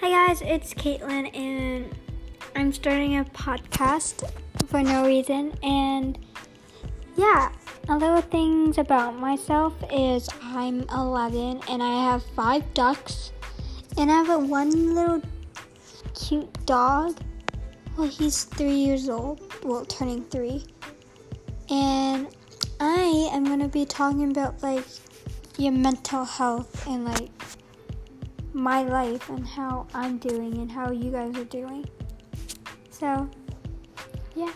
Hi guys, it's Caitlin, and I'm starting a podcast for no reason. And yeah, a little things about myself is I'm 11 and I have five ducks, and I have a one little cute dog. Well, he's three years old, well, turning three. And I am gonna be talking about like your mental health and like my life and how I'm doing and how you guys are doing. So, yeah.